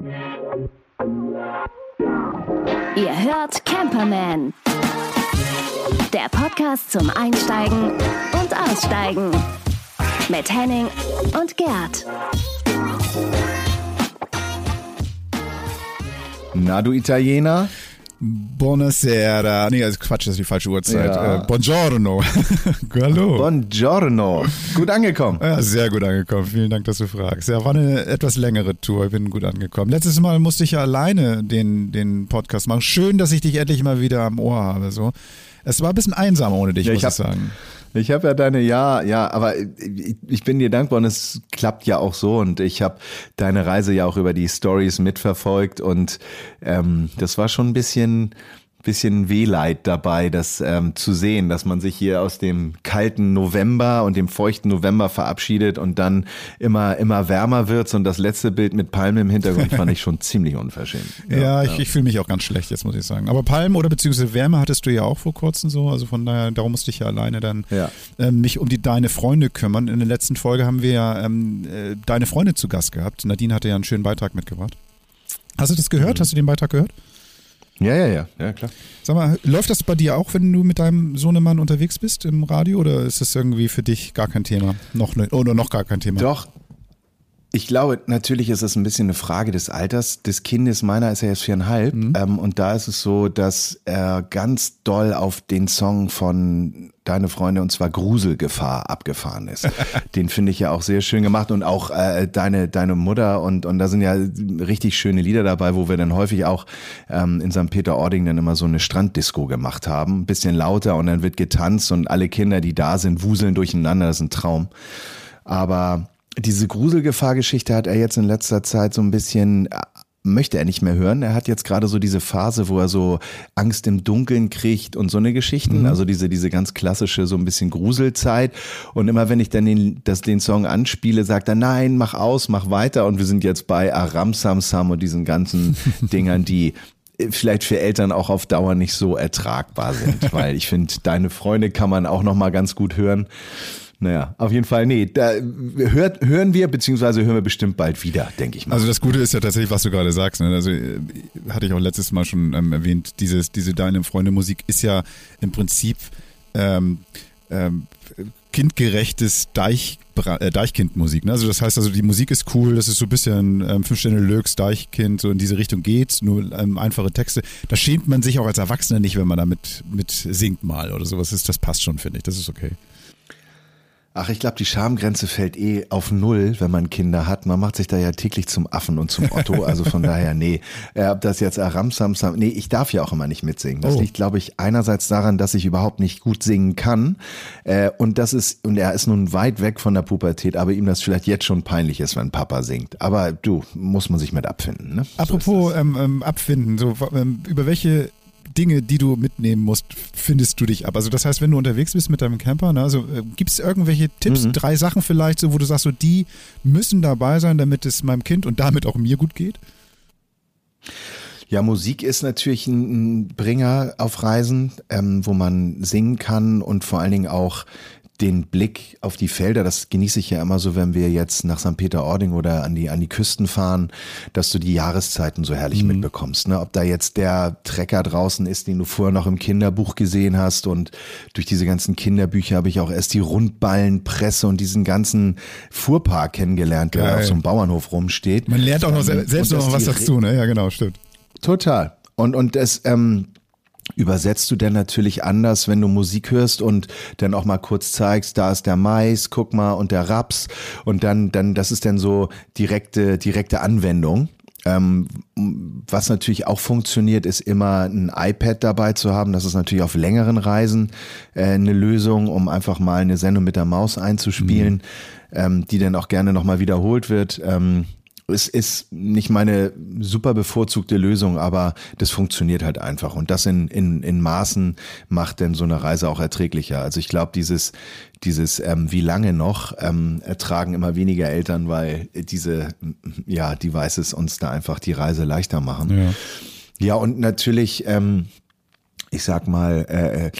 Ihr hört Camperman. Der Podcast zum Einsteigen und Aussteigen. Mit Henning und Gerd. Na, du Italiener? Buonasera. Nee, also Quatsch, das ist die falsche Uhrzeit. Ja. Äh, buongiorno. Hallo. Buongiorno. Gut angekommen. Ja, sehr gut angekommen. Vielen Dank, dass du fragst. Ja, war eine etwas längere Tour. Ich bin gut angekommen. Letztes Mal musste ich ja alleine den, den Podcast machen. Schön, dass ich dich endlich mal wieder am Ohr habe. So. Es war ein bisschen einsam ohne dich, Ja, muss ich ich hab- sagen. Ich habe ja deine, ja, ja, aber ich, ich bin dir dankbar und es klappt ja auch so und ich habe deine Reise ja auch über die Stories mitverfolgt und ähm, das war schon ein bisschen, bisschen Wehleid dabei, das ähm, zu sehen, dass man sich hier aus dem kalten November und dem feuchten November verabschiedet und dann immer, immer wärmer wird und das letzte Bild mit Palmen im Hintergrund fand ich schon ziemlich unverschämt. Ja, ich, ich fühle mich auch ganz schlecht jetzt, muss ich sagen. Aber Palmen oder beziehungsweise Wärme hattest du ja auch vor kurzem so. Also von daher, darum musste ich ja alleine dann Ja. ähm, mich um die deine Freunde kümmern. In der letzten Folge haben wir ja ähm, äh, deine Freunde zu Gast gehabt. Nadine hatte ja einen schönen Beitrag mitgebracht. Hast du das gehört? Hast du den Beitrag gehört? Ja, ja, ja, ja, klar. Sag mal, läuft das bei dir auch, wenn du mit deinem Sohnemann unterwegs bist im Radio oder ist das irgendwie für dich gar kein Thema? Noch ne, oder noch gar kein Thema? Doch. Ich glaube, natürlich ist es ein bisschen eine Frage des Alters des Kindes. Meiner ist ja jetzt viereinhalb. Ähm, und da ist es so, dass er ganz doll auf den Song von Deine Freunde und zwar Gruselgefahr abgefahren ist. den finde ich ja auch sehr schön gemacht und auch äh, deine, deine Mutter und, und da sind ja richtig schöne Lieder dabei, wo wir dann häufig auch ähm, in St. Peter-Ording dann immer so eine Stranddisco gemacht haben. Ein bisschen lauter und dann wird getanzt und alle Kinder, die da sind, wuseln durcheinander. Das ist ein Traum. Aber diese Gruselgefahr-Geschichte hat er jetzt in letzter Zeit so ein bisschen, äh, möchte er nicht mehr hören. Er hat jetzt gerade so diese Phase, wo er so Angst im Dunkeln kriegt und so eine Geschichten. Also diese, diese ganz klassische, so ein bisschen Gruselzeit. Und immer wenn ich dann den, das, den Song anspiele, sagt er, nein, mach aus, mach weiter. Und wir sind jetzt bei Aram Sam Sam und diesen ganzen Dingern, die vielleicht für Eltern auch auf Dauer nicht so ertragbar sind, weil ich finde, deine Freunde kann man auch noch mal ganz gut hören. Naja, auf jeden Fall, nee, da hört, hören wir, beziehungsweise hören wir bestimmt bald wieder, denke ich mal. Also das Gute ist ja tatsächlich, was du gerade sagst. Ne? Also äh, hatte ich auch letztes Mal schon ähm, erwähnt, dieses, diese Deine Freunde Musik ist ja im Prinzip ähm, ähm, kindgerechtes Deich, äh, Deichkind-Musik. Ne? Also das heißt also, die Musik ist cool, das ist so ein bisschen ähm, Fünf Sterne Löks, Deichkind, so in diese Richtung geht's, nur ähm, einfache Texte. Da schämt man sich auch als Erwachsener nicht, wenn man damit mit singt mal oder sowas. Das, das passt schon, finde ich. Das ist okay. Ach, ich glaube, die Schamgrenze fällt eh auf Null, wenn man Kinder hat. Man macht sich da ja täglich zum Affen und zum Otto. Also von daher, nee. Äh, Ob das jetzt Aram Sam Sam, nee, ich darf ja auch immer nicht mitsingen. Das Oh. liegt, glaube ich, einerseits daran, dass ich überhaupt nicht gut singen kann. Äh, und das ist, und er ist nun weit weg von der Pubertät, aber ihm das vielleicht jetzt schon peinlich ist, wenn Papa singt. Aber du, muss man sich mit abfinden, ne? So Apropos das. ähm, ähm, abfinden, so ähm, über welche Dinge, die du mitnehmen musst, findest du dich ab? Also das heißt, wenn du unterwegs bist mit deinem Camper, ne, also äh, gibt es irgendwelche Tipps, Mhm. drei Sachen vielleicht, so wo du sagst, so die müssen dabei sein, damit es meinem Kind und damit auch mir gut geht? Ja, Musik ist natürlich ein Bringer auf Reisen, ähm, wo man singen kann und vor allen Dingen auch den Blick auf die Felder, das genieße ich ja immer so, wenn wir jetzt nach St. Peter-Ording oder an die, an die Küsten fahren, dass du die Jahreszeiten so herrlich mitbekommst. Ne? Ob da jetzt der Trecker draußen ist, den du vorher noch im Kinderbuch gesehen hast und durch diese ganzen Kinderbücher habe ich auch erst die Rundballenpresse und diesen ganzen Fuhrpark kennengelernt, der Geil. auf so einem Bauernhof rumsteht. Man lernt auch noch se selbst und noch was dazu, ne? Ja, genau, stimmt. Total. Und, und das ähm, übersetzt du dann natürlich anders, wenn du Musik hörst und dann auch mal kurz zeigst, da ist der Mais, guck mal, und der Raps. Und dann, dann, das ist dann so direkte, direkte Anwendung. Ähm, was natürlich auch funktioniert, ist immer ein iPad dabei zu haben. Das ist natürlich auf längeren Reisen äh, eine Lösung, um einfach mal eine Sendung mit der Maus einzuspielen, ähm, die dann auch gerne nochmal wiederholt wird. Ähm, es ist nicht meine super bevorzugte Lösung, aber das funktioniert halt einfach. Und das in, in, in Maßen macht denn so eine Reise auch erträglicher. Also ich glaube, dieses, dieses ähm, wie lange noch ähm, ertragen immer weniger Eltern, weil diese ja, Devices uns da einfach die Reise leichter machen. Ja. Ja, und natürlich, ähm, ich sag mal, äh, äh,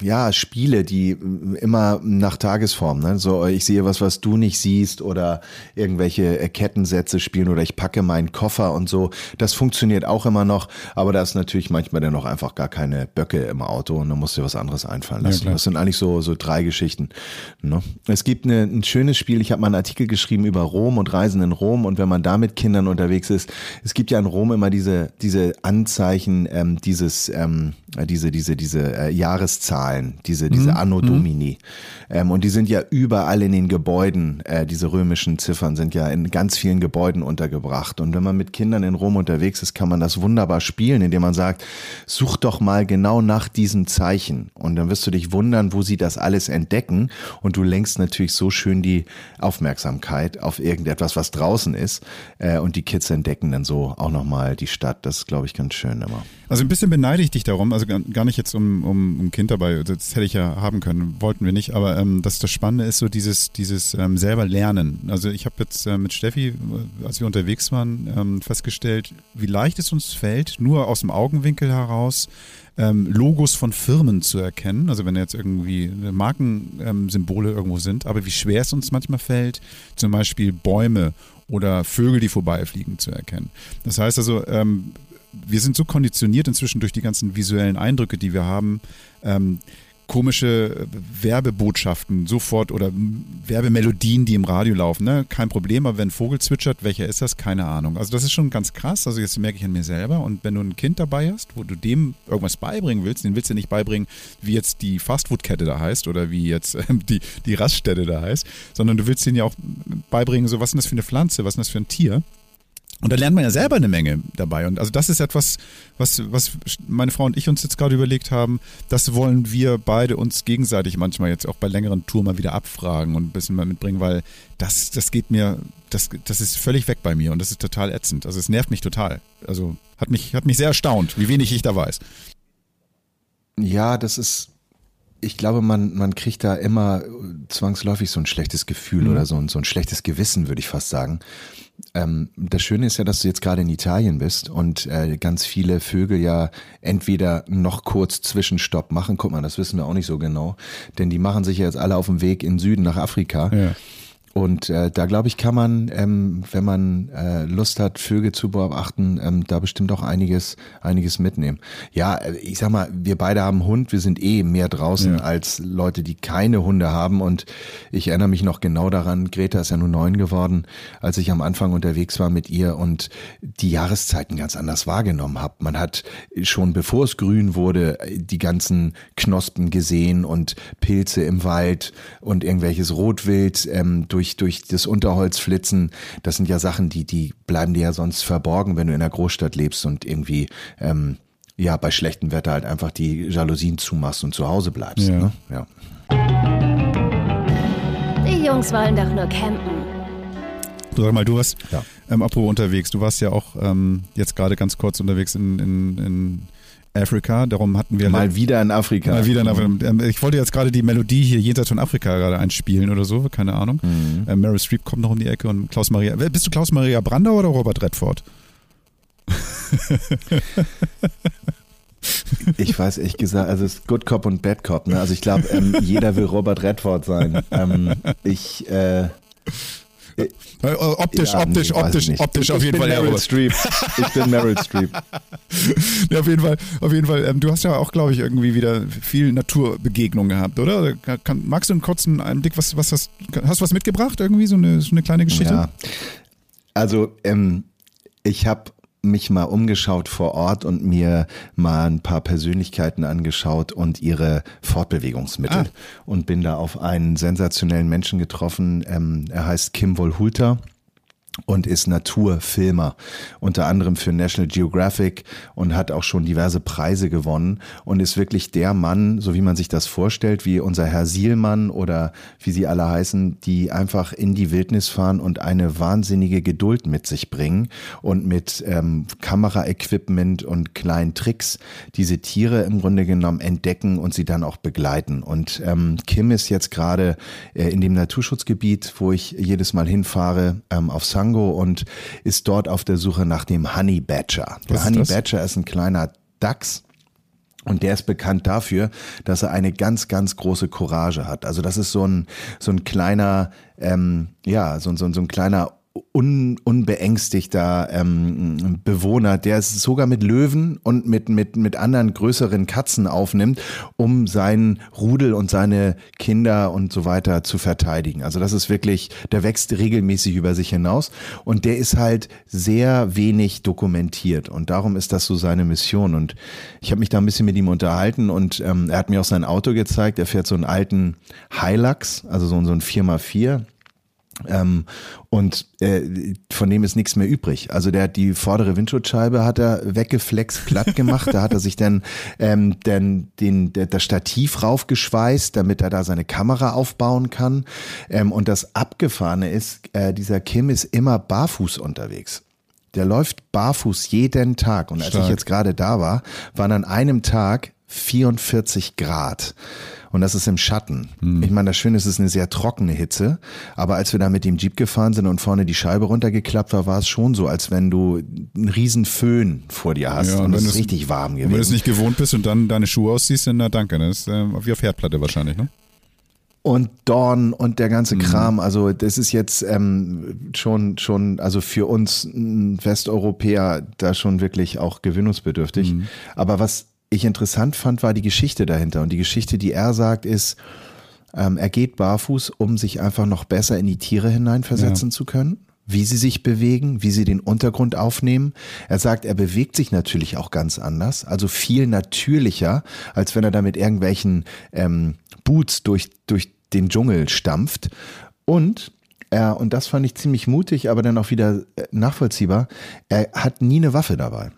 ja, Spiele, die immer nach Tagesform, ne? So, ich sehe was, was du nicht siehst oder irgendwelche äh, Kettensätze spielen oder ich packe meinen Koffer und so. Das funktioniert auch immer noch, aber da ist natürlich manchmal dann noch einfach gar keine Böcke im Auto und dann musst du was anderes einfallen lassen. Ja, das sind eigentlich so, so drei Geschichten. Ne? Es gibt eine, ein schönes Spiel, ich habe mal einen Artikel geschrieben über Rom und Reisen in Rom und wenn man da mit Kindern unterwegs ist, es gibt ja in Rom immer diese, diese Anzeichen, ähm, dieses, ähm, diese, diese, diese äh, Jahreszahlen, diese, diese mhm. Anno. Domini. Ähm, und die sind ja überall in den Gebäuden, äh, diese römischen Ziffern sind ja in ganz vielen Gebäuden untergebracht. Und wenn man mit Kindern in Rom unterwegs ist, kann man das wunderbar spielen, indem man sagt, such doch mal genau nach diesem Zeichen. Und dann wirst du dich wundern, wo sie das alles entdecken. Und du lenkst natürlich so schön die Aufmerksamkeit auf irgendetwas, was draußen ist. Äh, und die Kids entdecken dann so auch nochmal die Stadt. Das ist, glaube ich, ganz schön immer. Also ein bisschen beneide ich dich darum, also gar nicht jetzt um, um, um Kind dabei, das hätte ich ja haben können, wollten wir nicht, aber ähm, dass das Spannende ist so dieses, dieses ähm, selber Lernen. Also ich habe jetzt äh, mit Steffi, äh, als wir unterwegs waren, ähm, festgestellt, wie leicht es uns fällt, nur aus dem Augenwinkel heraus ähm, Logos von Firmen zu erkennen. Also wenn jetzt irgendwie Markensymbole irgendwo sind, aber wie schwer es uns manchmal fällt, zum Beispiel Bäume oder Vögel, die vorbeifliegen, zu erkennen. Das heißt also, ähm, wir sind so konditioniert inzwischen durch die ganzen visuellen Eindrücke, die wir haben, ähm, komische Werbebotschaften sofort oder Werbemelodien, die im Radio laufen. Ne? Kein Problem, aber wenn ein Vogel zwitschert, welcher ist das? Keine Ahnung. Also das ist schon ganz krass. Also jetzt merke ich an mir selber. Und wenn du ein Kind dabei hast, wo du dem irgendwas beibringen willst, den willst du nicht beibringen, wie jetzt die Fastfood-Kette da heißt oder wie jetzt äh, die, die Raststätte da heißt, sondern du willst denen ja auch beibringen, so was ist das für eine Pflanze, was ist das für ein Tier. Und da lernt man ja selber eine Menge dabei. Und also das ist etwas, was, was meine Frau und ich uns jetzt gerade überlegt haben. Das wollen wir beide uns gegenseitig manchmal jetzt auch bei längeren Touren mal wieder abfragen und ein bisschen mal mitbringen, weil das, das geht mir, das, das ist völlig weg bei mir und das ist total ätzend. Also es nervt mich total. Also hat mich, hat mich sehr erstaunt, wie wenig ich da weiß. Ja, das ist, ich glaube, man, man kriegt da immer zwangsläufig so ein schlechtes Gefühl mhm. oder so ein, so ein schlechtes Gewissen, würde ich fast sagen. Ähm, das Schöne ist ja, dass du jetzt gerade in Italien bist und äh, ganz viele Vögel ja entweder noch kurz Zwischenstopp machen. Guck mal, das wissen wir auch nicht so genau, denn die machen sich ja jetzt alle auf dem Weg in Süden nach Afrika. Ja. Und äh, da glaube ich, kann man, ähm, wenn man äh, Lust hat, Vögel zu beobachten, ähm, da bestimmt auch einiges, einiges mitnehmen. Ja, äh, ich sag mal, wir beide haben Hund, wir sind eh mehr draußen ja. als Leute, die keine Hunde haben. Und ich erinnere mich noch genau daran, Greta ist ja nun neun geworden, als ich am Anfang unterwegs war mit ihr und die Jahreszeiten ganz anders wahrgenommen habe. Man hat schon bevor es grün wurde, die ganzen Knospen gesehen und Pilze im Wald und irgendwelches Rotwild ähm, durch durch, durch das Unterholz flitzen. Das sind ja Sachen, die, die bleiben dir ja sonst verborgen, wenn du in einer Großstadt lebst und irgendwie, ähm, ja, bei schlechtem Wetter halt einfach die Jalousien zumachst und zu Hause bleibst. Ja. Ne? ja. Die Jungs wollen doch nur campen. Du sag mal, du warst, ja. ähm, apropos unterwegs, du warst ja auch ähm, jetzt gerade ganz kurz unterwegs in, in, in Afrika, darum hatten wir. Mal wieder in Afrika. Mal wieder in Afrika. Ähm, ich wollte jetzt gerade die Melodie hier jenseits von Afrika gerade einspielen oder so, keine Ahnung. Mhm. Ähm, Meryl Streep kommt noch um die Ecke und Klaus Maria. Bist du Klaus Maria Brandau oder Robert Redford? Ich weiß ehrlich gesagt, also es ist Good Cop und Bad Cop. Ne? Also ich glaube, ähm, jeder will Robert Redford sein. Ähm, ich äh, äh, optisch, ja, optisch, nee, optisch, optisch auf jeden Fall. Meryl Streep. Ich bin Meryl Streep. ja, auf jeden Fall, auf jeden Fall. Ähm, du hast ja auch, glaube ich, irgendwie wieder viel Naturbegegnung gehabt, oder? Kann, magst du einen kurzen Einblick, was, was hast, hast du was mitgebracht? Irgendwie so eine, so eine kleine Geschichte? Ja. Also, ähm, ich habe mich mal umgeschaut vor Ort und mir mal ein paar Persönlichkeiten angeschaut und ihre Fortbewegungsmittel ah. und bin da auf einen sensationellen Menschen getroffen. Ähm, er heißt Kim Wolhulter und ist Naturfilmer, unter anderem für National Geographic und hat auch schon diverse Preise gewonnen und ist wirklich der Mann, so wie man sich das vorstellt, wie unser Herr Sielmann oder wie sie alle heißen, die einfach in die Wildnis fahren und eine wahnsinnige Geduld mit sich bringen und mit ähm, Kameraequipment und kleinen Tricks diese Tiere im Grunde genommen entdecken und sie dann auch begleiten. Und ähm, Kim ist jetzt gerade äh, in dem Naturschutzgebiet, wo ich jedes Mal hinfahre, ähm, auf St. Tango und ist dort auf der Suche nach dem Honey Badger. Der Honey das? Badger ist ein kleiner Dachs Und der ist bekannt dafür, dass er eine ganz, ganz große Courage hat. Also das ist so ein, so ein kleiner, ähm, ja, so, so, so ein kleiner un, unbeängstigter ähm, Bewohner, der es sogar mit Löwen und mit, mit, mit anderen größeren Katzen aufnimmt, um seinen Rudel und seine Kinder und so weiter zu verteidigen. Also das ist wirklich, der wächst regelmäßig über sich hinaus und der ist halt sehr wenig dokumentiert und darum ist das so seine Mission. Und ich habe mich da ein bisschen mit ihm unterhalten und ähm, er hat mir auch sein Auto gezeigt. Er fährt so einen alten Hilux, also so, so ein 4x4 ähm, und äh, von dem ist nichts mehr übrig. Also der hat die vordere Windschutzscheibe hat er weggeflext, platt gemacht. da hat er sich dann ähm, den, den, der, das Stativ raufgeschweißt, damit er da seine Kamera aufbauen kann. Ähm, und das Abgefahrene ist, äh, dieser Kim ist immer barfuß unterwegs. Der läuft barfuß jeden Tag. Und als Stark. ich jetzt gerade da war, waren an einem Tag 44 Grad und das ist im Schatten. Mhm. Ich meine, das Schöne ist, es ist eine sehr trockene Hitze, aber als wir da mit dem Jeep gefahren sind und vorne die Scheibe runtergeklappt war, war es schon so, als wenn du einen riesen Föhn vor dir hast ja, und, und es ist richtig warm gewesen. Wenn du es nicht gewohnt bist und dann deine Schuhe ausziehst, dann na danke, das ist äh, wie auf Herdplatte wahrscheinlich, ne? und Dorn und der ganze mhm. Kram. Also das ist jetzt ähm, schon schon also für uns Westeuropäer da schon wirklich auch gewinnungsbedürftig. Mhm. Aber was ich interessant fand, war die Geschichte dahinter. Und die Geschichte, die er sagt, ist, ähm, er geht barfuß, um sich einfach noch besser in die Tiere hineinversetzen ja. zu können wie sie sich bewegen, wie sie den Untergrund aufnehmen. Er sagt, er bewegt sich natürlich auch ganz anders, also viel natürlicher, als wenn er da mit irgendwelchen ähm, Boots durch, durch den Dschungel stampft. Und er, und das fand ich ziemlich mutig, aber dann auch wieder äh, nachvollziehbar, er hat nie eine Waffe dabei.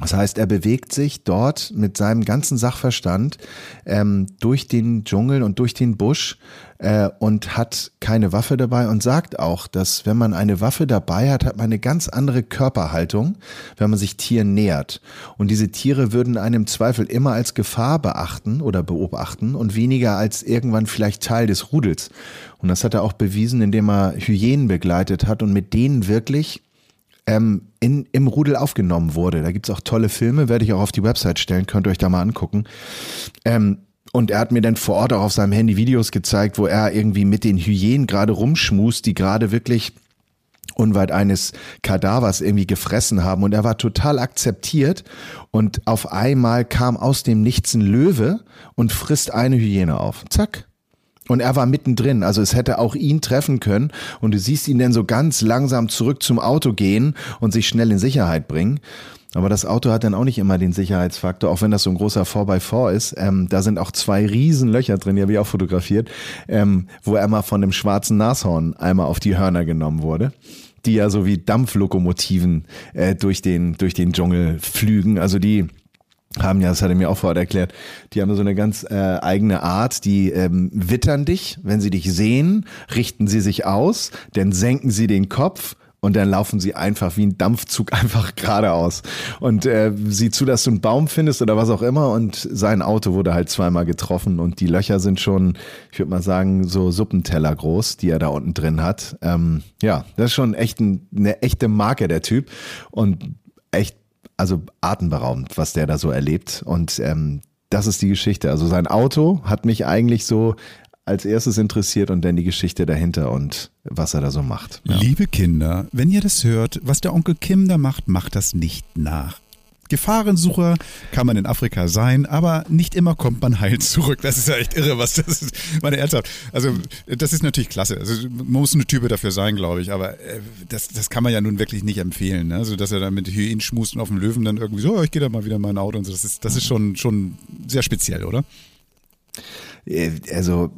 Das heißt, er bewegt sich dort mit seinem ganzen Sachverstand ähm, durch den Dschungel und durch den Busch äh, und hat keine Waffe dabei und sagt auch, dass wenn man eine Waffe dabei hat, hat man eine ganz andere Körperhaltung, wenn man sich Tieren nähert. Und diese Tiere würden einem Zweifel immer als Gefahr beachten oder beobachten und weniger als irgendwann vielleicht Teil des Rudels. Und das hat er auch bewiesen, indem er Hyänen begleitet hat und mit denen wirklich ähm, in, im Rudel aufgenommen wurde. Da gibt's auch tolle Filme, werde ich auch auf die Website stellen, könnt ihr euch da mal angucken. Ähm, und er hat mir dann vor Ort auch auf seinem Handy Videos gezeigt, wo er irgendwie mit den Hyänen gerade rumschmust, die gerade wirklich unweit eines Kadavers irgendwie gefressen haben und er war total akzeptiert und auf einmal kam aus dem Nichts ein Löwe und frisst eine Hyäne auf. Zack. Und er war mittendrin, also es hätte auch ihn treffen können. Und du siehst ihn dann so ganz langsam zurück zum Auto gehen und sich schnell in Sicherheit bringen. Aber das Auto hat dann auch nicht immer den Sicherheitsfaktor, auch wenn das so ein großer 4x4 ist. Ähm, da sind auch zwei riesen Löcher drin, die habe ich auch fotografiert, ähm, wo er mal von dem schwarzen Nashorn einmal auf die Hörner genommen wurde die ja so wie Dampflokomotiven äh, durch den durch den Dschungel flügen. Also die haben ja, das hat er mir auch vorher erklärt, die haben so eine ganz äh, eigene Art, die ähm, wittern dich, wenn sie dich sehen, richten sie sich aus, dann senken sie den Kopf und dann laufen sie einfach wie ein Dampfzug einfach geradeaus. Und äh, sieh zu, dass du einen Baum findest oder was auch immer. Und sein Auto wurde halt zweimal getroffen und die Löcher sind schon, ich würde mal sagen, so Suppenteller groß, die er da unten drin hat. Ähm, ja, das ist schon echt ein, eine echte Marke, der Typ. Und echt also atemberaubend, was der da so erlebt. Und ähm, das ist die Geschichte. Also sein Auto hat mich eigentlich so als erstes interessiert und dann die Geschichte dahinter und was er da so macht. Ja. Liebe Kinder, wenn ihr das hört, was der Onkel Kim da macht, macht das nicht nach. Gefahrensucher kann man in Afrika sein, aber nicht immer kommt man heil zurück. Das ist ja echt irre, was das ist. Meine ernsthaft. Also, das ist natürlich klasse. Also, man muss eine Type dafür sein, glaube ich, aber äh, das, das kann man ja nun wirklich nicht empfehlen. Ne? Also, dass er dann mit Hyenin schmust und auf dem Löwen dann irgendwie so, oh, ich gehe da mal wieder in mein Auto und so. Das ist, das ist schon, schon sehr speziell, oder? Äh, also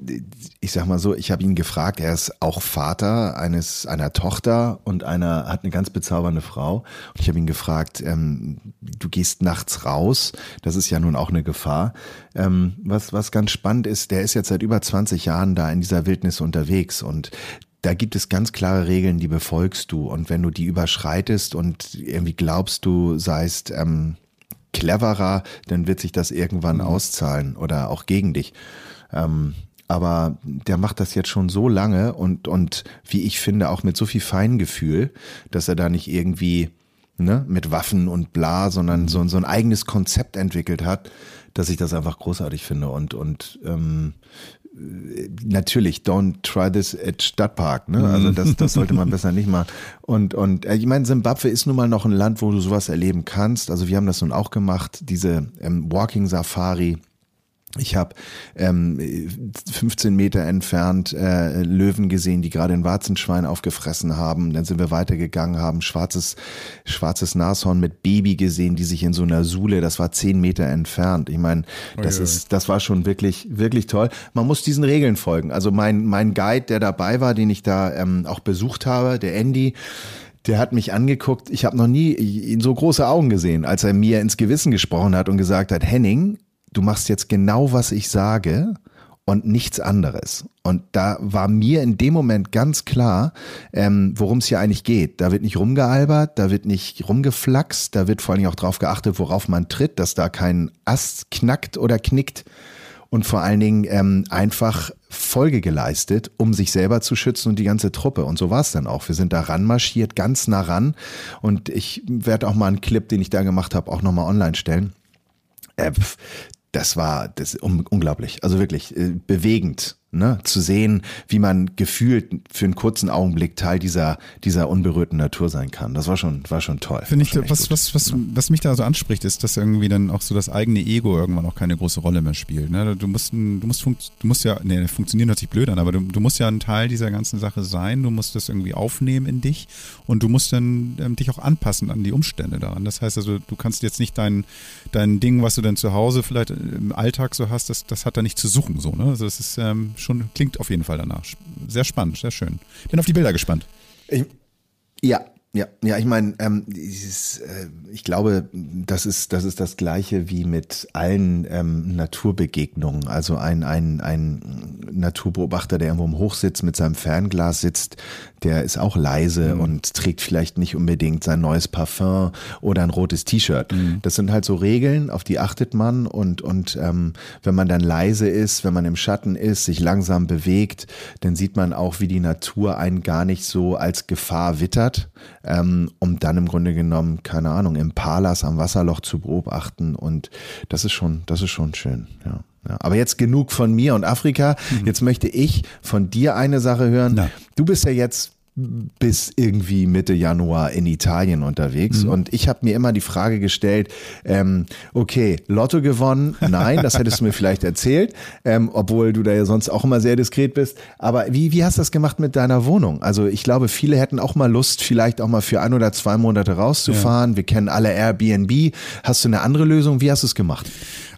ich sag mal so, ich habe ihn gefragt, er ist auch Vater eines einer Tochter und einer hat eine ganz bezaubernde Frau. Und ich habe ihn gefragt, ähm, du gehst nachts raus, das ist ja nun auch eine Gefahr. Ähm, was was ganz spannend ist, der ist jetzt seit über 20 Jahren da in dieser Wildnis unterwegs und da gibt es ganz klare Regeln, die befolgst du. Und wenn du die überschreitest und irgendwie glaubst, du seist ähm, cleverer, dann wird sich das irgendwann mhm. auszahlen oder auch gegen dich. Ähm, aber der macht das jetzt schon so lange und, und wie ich finde, auch mit so viel Feingefühl, dass er da nicht irgendwie ne, mit Waffen und bla, sondern so, so ein eigenes Konzept entwickelt hat, dass ich das einfach großartig finde. Und, und ähm, natürlich, don't try this at Stadtpark, ne? Also das, das sollte man besser nicht machen. Und, und äh, ich meine, Simbabwe ist nun mal noch ein Land, wo du sowas erleben kannst. Also wir haben das nun auch gemacht, diese ähm, Walking Safari ich habe ähm, 15 Meter entfernt äh, Löwen gesehen, die gerade ein Warzenschwein aufgefressen haben. Dann sind wir weitergegangen, haben schwarzes, schwarzes Nashorn mit Baby gesehen, die sich in so einer Sule, das war 10 Meter entfernt. Ich meine, das oh, ist, das war schon wirklich, wirklich toll. Man muss diesen Regeln folgen. Also mein, mein Guide, der dabei war, den ich da ähm, auch besucht habe, der Andy, der hat mich angeguckt. Ich habe noch nie ihn so große Augen gesehen, als er mir ins Gewissen gesprochen hat und gesagt hat, Henning, du machst jetzt genau, was ich sage und nichts anderes. Und da war mir in dem Moment ganz klar, ähm, worum es hier eigentlich geht. Da wird nicht rumgealbert, da wird nicht rumgeflaxt, da wird vor allen Dingen auch drauf geachtet, worauf man tritt, dass da kein Ast knackt oder knickt und vor allen Dingen ähm, einfach Folge geleistet, um sich selber zu schützen und die ganze Truppe. Und so war es dann auch. Wir sind da ranmarschiert, ganz nah ran. Und ich werde auch mal einen Clip, den ich da gemacht habe, auch nochmal online stellen. Das war das unglaublich, also wirklich äh, bewegend ne, zu sehen, wie man gefühlt für einen kurzen Augenblick Teil dieser, dieser unberührten Natur sein kann. Das war schon, war schon toll. Finde ich, was, was, was, was mich da so anspricht, ist, dass irgendwie dann auch so das eigene Ego irgendwann auch keine große Rolle mehr spielt. Ne? Du musst, du musst, du musst ja, nee, funktionieren hört sich blöd an, aber du, du musst ja ein Teil dieser ganzen Sache sein. Du musst das irgendwie aufnehmen in dich und du musst dann ähm, dich auch anpassen an die Umstände daran. Das heißt also, du kannst jetzt nicht dein, dein Ding, was du dann zu Hause vielleicht im Alltag so hast, das, das hat da nicht zu suchen, so, ne? Also, das ist ähm, schon, klingt auf jeden Fall danach. Sehr spannend, sehr schön. Bin auf die Bilder gespannt. Ich, ja, ja, ja, ich meine, ähm, dieses, äh, ich glaube, das ist, das ist das Gleiche wie mit allen ähm, Naturbegegnungen. Also ein, ein, ein Naturbeobachter, der irgendwo im Hochsitz mit seinem Fernglas sitzt, der ist auch leise mhm. und trägt vielleicht nicht unbedingt sein neues Parfum oder ein rotes T-Shirt. Mhm. Das sind halt so Regeln, auf die achtet man und, und ähm, wenn man dann leise ist, wenn man im Schatten ist, sich langsam bewegt, dann sieht man auch, wie die Natur einen gar nicht so als Gefahr wittert ähm, um dann im Grunde genommen, keine Ahnung, im Palas am Wasserloch zu beobachten. Und das ist schon, das ist schon schön, ja. Ja, aber jetzt genug von mir und Afrika. Mhm. Jetzt möchte ich von dir eine Sache hören. Na. Du bist ja jetzt bis irgendwie Mitte Januar in Italien unterwegs. Mhm. Und ich habe mir immer die Frage gestellt, ähm, okay, Lotto gewonnen? Nein, das hättest du mir vielleicht erzählt, ähm, obwohl du da ja sonst auch immer sehr diskret bist. Aber wie, wie hast du das gemacht mit deiner Wohnung? Also ich glaube, viele hätten auch mal Lust, vielleicht auch mal für ein oder zwei Monate rauszufahren. Ja. Wir kennen alle Airbnb. Hast du eine andere Lösung? Wie hast du es gemacht?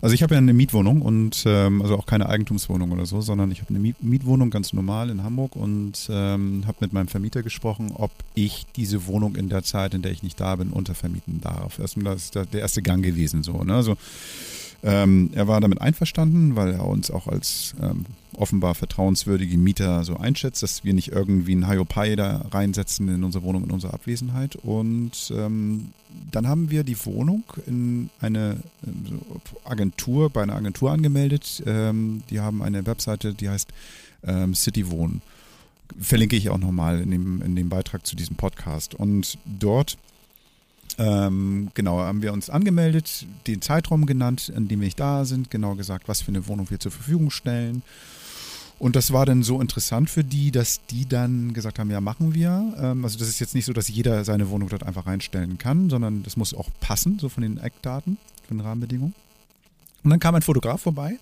Also ich habe ja eine Mietwohnung und ähm, also auch keine Eigentumswohnung oder so, sondern ich habe eine Miet Mietwohnung ganz normal in Hamburg und ähm, habe mit meinem Vermieter gesprochen, ob ich diese Wohnung in der Zeit, in der ich nicht da bin, untervermieten darf. Das ist der erste Gang gewesen so. Ne? Also ähm, er war damit einverstanden, weil er uns auch als ähm, offenbar vertrauenswürdige Mieter so einschätzt, dass wir nicht irgendwie einen Hayopai da reinsetzen in unsere Wohnung in unserer Abwesenheit. Und ähm, dann haben wir die Wohnung in eine ähm, Agentur, bei einer Agentur angemeldet. Ähm, die haben eine Webseite, die heißt ähm, City Wohnen. Verlinke ich auch nochmal in dem, in dem Beitrag zu diesem Podcast. Und dort ähm, genau, haben wir uns angemeldet, den Zeitraum genannt, in dem wir nicht da sind, genau gesagt, was für eine Wohnung wir zur Verfügung stellen. Und das war dann so interessant für die, dass die dann gesagt haben, ja, machen wir. Ähm, also das ist jetzt nicht so, dass jeder seine Wohnung dort einfach reinstellen kann, sondern das muss auch passen, so von den Eckdaten, von den Rahmenbedingungen. Und dann kam ein Fotograf vorbei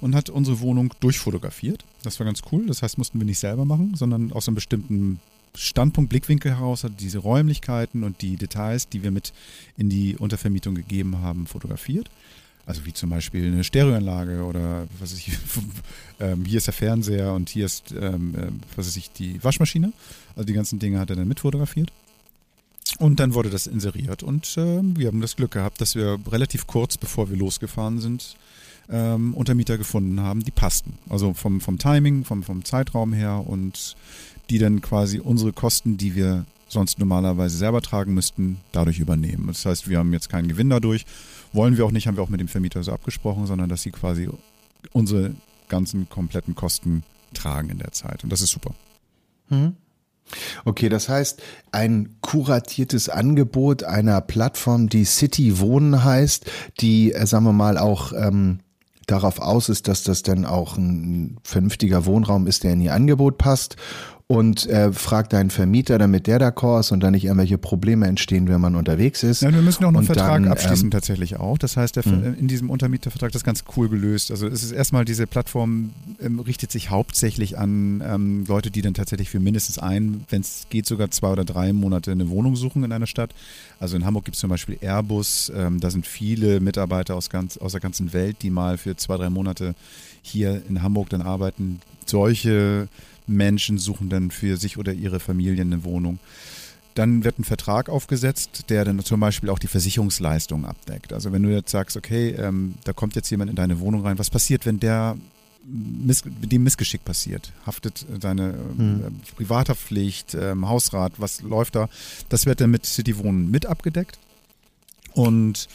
und hat unsere Wohnung durchfotografiert. Das war ganz cool. Das heißt, mussten wir nicht selber machen, sondern aus einem bestimmten Standpunkt, Blickwinkel heraus hat diese Räumlichkeiten und die Details, die wir mit in die Untervermietung gegeben haben, fotografiert. Also wie zum Beispiel eine Stereoanlage oder was weiß ich, ähm, hier ist der Fernseher und hier ist, ähm, äh, was weiß ich, die Waschmaschine. Also die ganzen Dinge hat er dann mitfotografiert. Und dann wurde das inseriert und äh, wir haben das Glück gehabt, dass wir relativ kurz bevor wir losgefahren sind, ähm, Untermieter gefunden haben, die passten. Also vom, vom Timing, vom, vom Zeitraum her und die dann quasi unsere Kosten, die wir sonst normalerweise selber tragen müssten, dadurch übernehmen. Das heißt, wir haben jetzt keinen Gewinn dadurch. Wollen wir auch nicht, haben wir auch mit dem Vermieter so abgesprochen, sondern dass sie quasi unsere ganzen kompletten Kosten tragen in der Zeit. Und das ist super. Mhm. Okay, das heißt, ein kuratiertes Angebot einer Plattform, die City Wohnen heißt, die, äh, sagen wir mal, auch ähm, darauf aus ist, dass das dann auch ein vernünftiger Wohnraum ist, der in ihr Angebot passt und äh, fragt deinen Vermieter, damit der d'accord ist und dann nicht irgendwelche Probleme entstehen, wenn man unterwegs ist. Ja, wir müssen auch noch einen Und Vertrag dann, abschließen ähm, tatsächlich auch. Das heißt, der, Mhm. in diesem Untermietervertrag das ist ganz cool gelöst. Also es ist erstmal, diese Plattform ähm, richtet sich hauptsächlich an ähm, Leute, die dann tatsächlich für mindestens ein, wenn es geht, sogar zwei oder drei Monate eine Wohnung suchen in einer Stadt. Also in Hamburg gibt es zum Beispiel Airbus, ähm, da sind viele Mitarbeiter aus, ganz, aus der ganzen Welt, die mal für zwei, drei Monate hier in Hamburg dann arbeiten. Solche Menschen suchen dann für sich oder ihre Familie eine Wohnung. Dann wird ein Vertrag aufgesetzt, der dann zum Beispiel auch die Versicherungsleistung abdeckt. Also wenn du jetzt sagst, okay, ähm, da kommt jetzt jemand in deine Wohnung rein, was passiert, wenn der Miss, dem Missgeschick passiert? Haftet seine Hm. ähm, Privathaftpflicht, ähm, Hausrat, was läuft da? Das wird dann mit City Wohnen mit abgedeckt. Und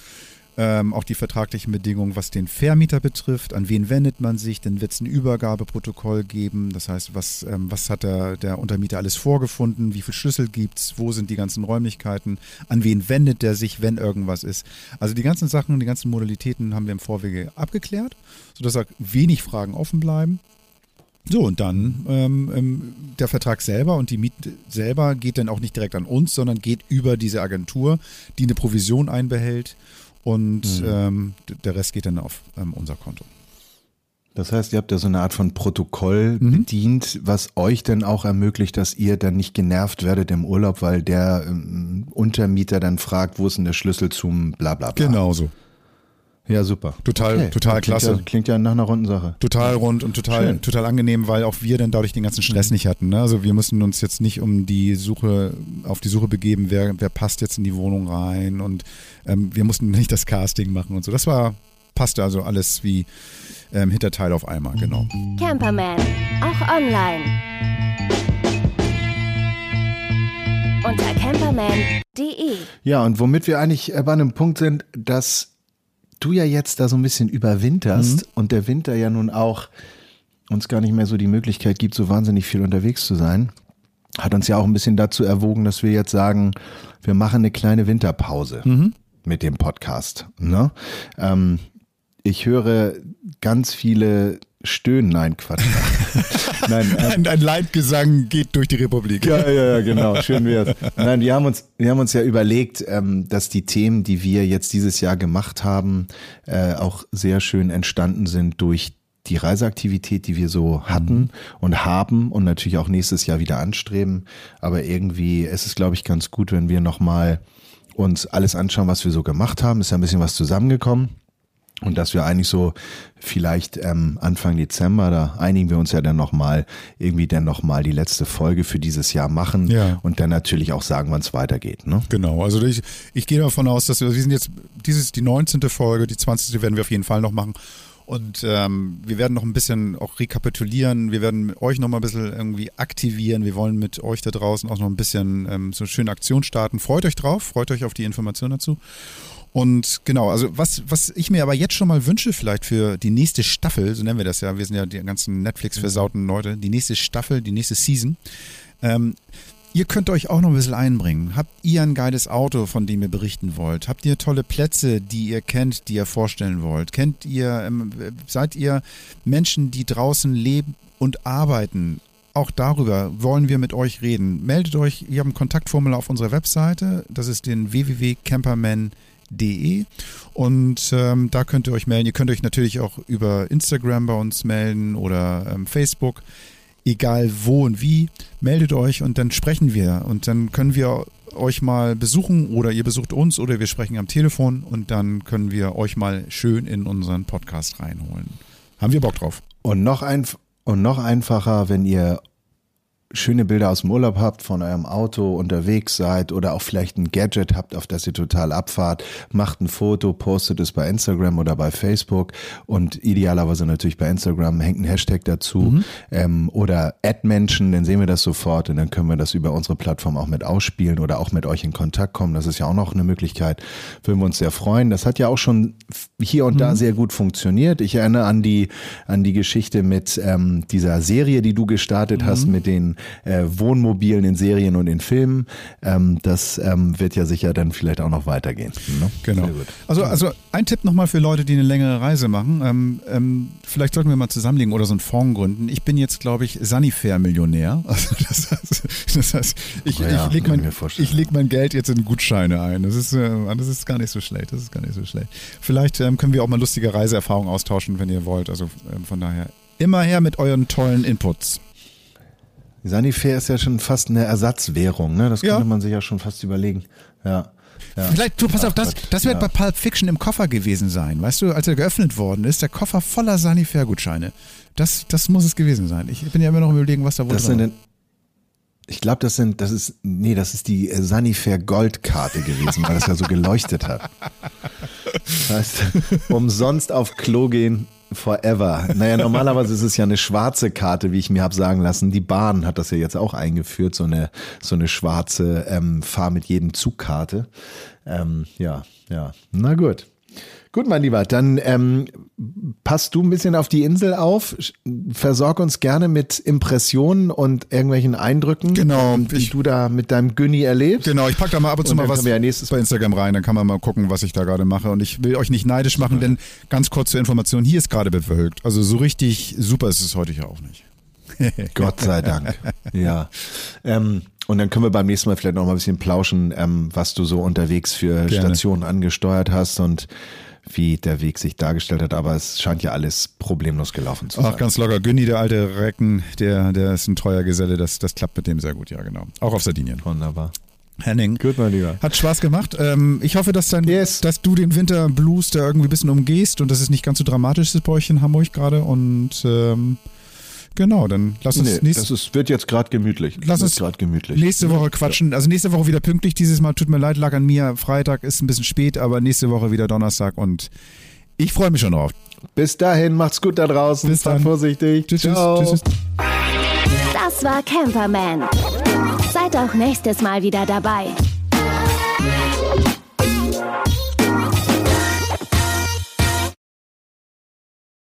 ähm, auch die vertraglichen Bedingungen, was den Vermieter betrifft, an wen wendet man sich, dann wird es ein Übergabeprotokoll geben. Das heißt, was, ähm, was hat der, der Untermieter alles vorgefunden, wie viele Schlüssel gibt es, wo sind die ganzen Räumlichkeiten, an wen wendet der sich, wenn irgendwas ist. Also die ganzen Sachen, die ganzen Modalitäten haben wir im Vorwege abgeklärt, sodass da wenig Fragen offen bleiben. So, und dann ähm, ähm, der Vertrag selber und die Miete selber geht dann auch nicht direkt an uns, sondern geht über diese Agentur, die eine Provision einbehält und Mhm. ähm, der Rest geht dann auf ähm, unser Konto. Das heißt, ihr habt da so eine Art von Protokoll Mhm. bedient, was euch dann auch ermöglicht, dass ihr dann nicht genervt werdet im Urlaub, weil der ähm, Untermieter dann fragt, wo ist denn der Schlüssel zum bla bla bla. Genau so. Ja, super. Total- total klingt klasse. Ja, klingt ja nach einer runden Sache. Total rund und total, Schön. total angenehm, weil auch wir dann dadurch den ganzen Stress nicht hatten. Ne? Also wir mussten uns jetzt nicht um die Suche, auf die Suche begeben, wer, wer passt jetzt in die Wohnung rein und ähm, wir mussten nicht das Casting machen und so. Das war, passte also alles wie ähm, Hinterteil auf einmal, genau. Camperman, auch online. Unter camperman.de. Ja, und womit wir eigentlich äh, bei einem Punkt sind, dass du ja jetzt da so ein bisschen überwinterst und der Winter ja nun auch uns gar nicht mehr so die Möglichkeit gibt, so wahnsinnig viel unterwegs zu sein, hat uns ja auch ein bisschen dazu erwogen, dass wir jetzt sagen, wir machen eine kleine Winterpause mit dem Podcast. Ne? Ähm, ich höre ganz viele Stöhnen, nein, Quatsch. nein, äh, Ein, ein Leitgesang geht durch die Republik. ja, ja, ja, genau. Schön wär's. Nein, wir haben uns, wir haben uns ja überlegt, ähm, dass die Themen, die wir jetzt dieses Jahr gemacht haben, äh, auch sehr schön entstanden sind durch die Reiseaktivität, die wir so hatten und haben und natürlich auch nächstes Jahr wieder anstreben. Aber irgendwie ist es, glaube ich, ganz gut, wenn wir nochmal uns alles anschauen, was wir so gemacht haben. Ist ja ein bisschen was zusammengekommen. Und dass wir eigentlich so vielleicht ähm, Anfang Dezember, da einigen wir uns ja dann nochmal, irgendwie dann nochmal die letzte Folge für dieses Jahr machen Ja. und dann natürlich auch sagen, wann es weitergeht. Ne? Genau, also ich, ich gehe davon aus, dass wir, wir sind jetzt, dieses ist die 19. Folge, die 20. werden wir auf jeden Fall noch machen. Und ähm, wir werden noch ein bisschen auch rekapitulieren. Wir werden euch noch mal ein bisschen irgendwie aktivieren. Wir wollen mit euch da draußen auch noch ein bisschen ähm, so eine schöne Aktion starten. Freut euch drauf, freut euch auf die Information dazu. Und genau, also was, was ich mir aber jetzt schon mal wünsche, vielleicht für die nächste Staffel, so nennen wir das ja, wir sind ja die ganzen Netflix-versauten Leute, die nächste Staffel, die nächste Season. Ähm, Ihr könnt euch auch noch ein bisschen einbringen. Habt ihr ein geiles Auto, von dem ihr berichten wollt? Habt ihr tolle Plätze, die ihr kennt, die ihr vorstellen wollt? Kennt ihr, ähm, seid ihr Menschen, die draußen leben und arbeiten? Auch darüber wollen wir mit euch reden. Meldet euch, ihr habt ein Kontaktformular auf unserer Webseite. Das ist den www.camperman.de und ähm, da könnt ihr euch melden. Ihr könnt euch natürlich auch über Instagram bei uns melden oder ähm, Facebook egal wo und wie, meldet euch und dann sprechen wir und dann können wir euch mal besuchen oder ihr besucht uns oder wir sprechen am Telefon und dann können wir euch mal schön in unseren Podcast reinholen. Haben wir Bock drauf? Und noch, ein, und noch einfacher, wenn ihr schöne Bilder aus dem Urlaub habt, von eurem Auto unterwegs seid oder auch vielleicht ein Gadget habt, auf das ihr total abfahrt, macht ein Foto, postet es bei Instagram oder bei Facebook und idealerweise natürlich bei Instagram hängt ein Hashtag dazu ähm, oder Ad-Menschen, dann sehen wir das sofort und dann können wir das über unsere Plattform auch mit ausspielen oder auch mit euch in Kontakt kommen. Das ist ja auch noch eine Möglichkeit, würden wir uns sehr freuen. Das hat ja auch schon hier und da sehr gut funktioniert. Ich erinnere an die, an die Geschichte mit ähm, dieser Serie, die du gestartet hast, mit den äh, Wohnmobilen in Serien und in Filmen. Ähm, das ähm, wird ja sicher dann vielleicht auch noch weitergehen. Ne? Genau. Also, also ein Tipp nochmal für Leute, die eine längere Reise machen. Ähm, ähm, vielleicht sollten wir mal zusammenlegen oder so einen Fonds gründen. Ich bin jetzt, glaube ich, Sanifair-Millionär. Also das heißt, das heißt ich, Ja, ich lege mein, ich leg mein Geld jetzt in Gutscheine ein. Das ist, äh, das ist gar nicht so schlecht. Das ist gar nicht so schlecht. Vielleicht ähm, können wir auch mal lustige Reiseerfahrungen austauschen, wenn ihr wollt. Also ähm, von daher immer her mit euren tollen Inputs. Sanifair ist ja schon fast eine Ersatzwährung, ne? Das Ja. könnte man sich ja schon fast überlegen. Ja. ja. Vielleicht, du, pass auf, das, Gott, das wird ja. bei Pulp Fiction im Koffer gewesen sein. Weißt du, als er geöffnet worden ist, der Koffer voller Sanifair-Gutscheine. Das, das muss es gewesen sein. Ich bin ja immer noch im Überlegen, was da wohl Das drin sind ich glaube, das sind, das ist, nee, das ist die äh, Sanifair Goldkarte gewesen, weil das ja so geleuchtet hat. Das heißt, umsonst auf Klo gehen forever. Naja, normalerweise ist es ja eine schwarze Karte, wie ich mir habe sagen lassen. Die Bahn hat das ja jetzt auch eingeführt, so eine, so eine schwarze ähm, Fahr mit jedem Zugkarte. Ähm, ja, ja. Na gut. Gut, mein Lieber, dann ähm, passt du ein bisschen auf die Insel auf, versorg uns gerne mit Impressionen und irgendwelchen Eindrücken, Genau, die ich- du da mit deinem Günni erlebst. Genau, ich packe da mal ab und zu Und mal was ja bei Instagram rein, dann kann man mal gucken, was ich da gerade mache. Und ich will euch nicht neidisch machen, denn ganz kurz zur Information, hier ist gerade bewölkt. Also so richtig super ist es heute ja auch nicht. Gott sei Dank. ja. Ähm, und dann können wir beim nächsten Mal vielleicht noch mal ein bisschen plauschen, ähm, was du so unterwegs für Gerne. Stationen angesteuert hast und wie der Weg sich dargestellt hat. Aber es scheint ja alles problemlos gelaufen zu sein. Ach, ganz locker. Günni, der alte Recken, der, der ist ein treuer Geselle, das, das klappt mit dem sehr gut, ja genau. Auch auf Sardinien. Wunderbar. Henning. Gut, mein Lieber. Hat Spaß gemacht. Ähm, ich hoffe, dass, dann, Yes. dass du den Winterblues da irgendwie ein bisschen umgehst und dass es nicht ganz so dramatisch ist bei euch in Hamburg gerade. Und ähm, genau, dann lass uns Nee, nächst, das ist, wird jetzt gerade gemütlich. Lass Wird uns gerade gemütlich. nächste Woche quatschen. Also nächste Woche wieder pünktlich. Dieses Mal tut mir leid, lag an mir. Freitag ist ein bisschen spät, aber nächste Woche wieder Donnerstag und ich freue mich schon drauf. Bis dahin, macht's gut da draußen. Bis dann. vorsichtig. Tschüss, tschüss, Ciao. tschüss, tschüss. Das war Camperman. Seid auch nächstes Mal wieder dabei.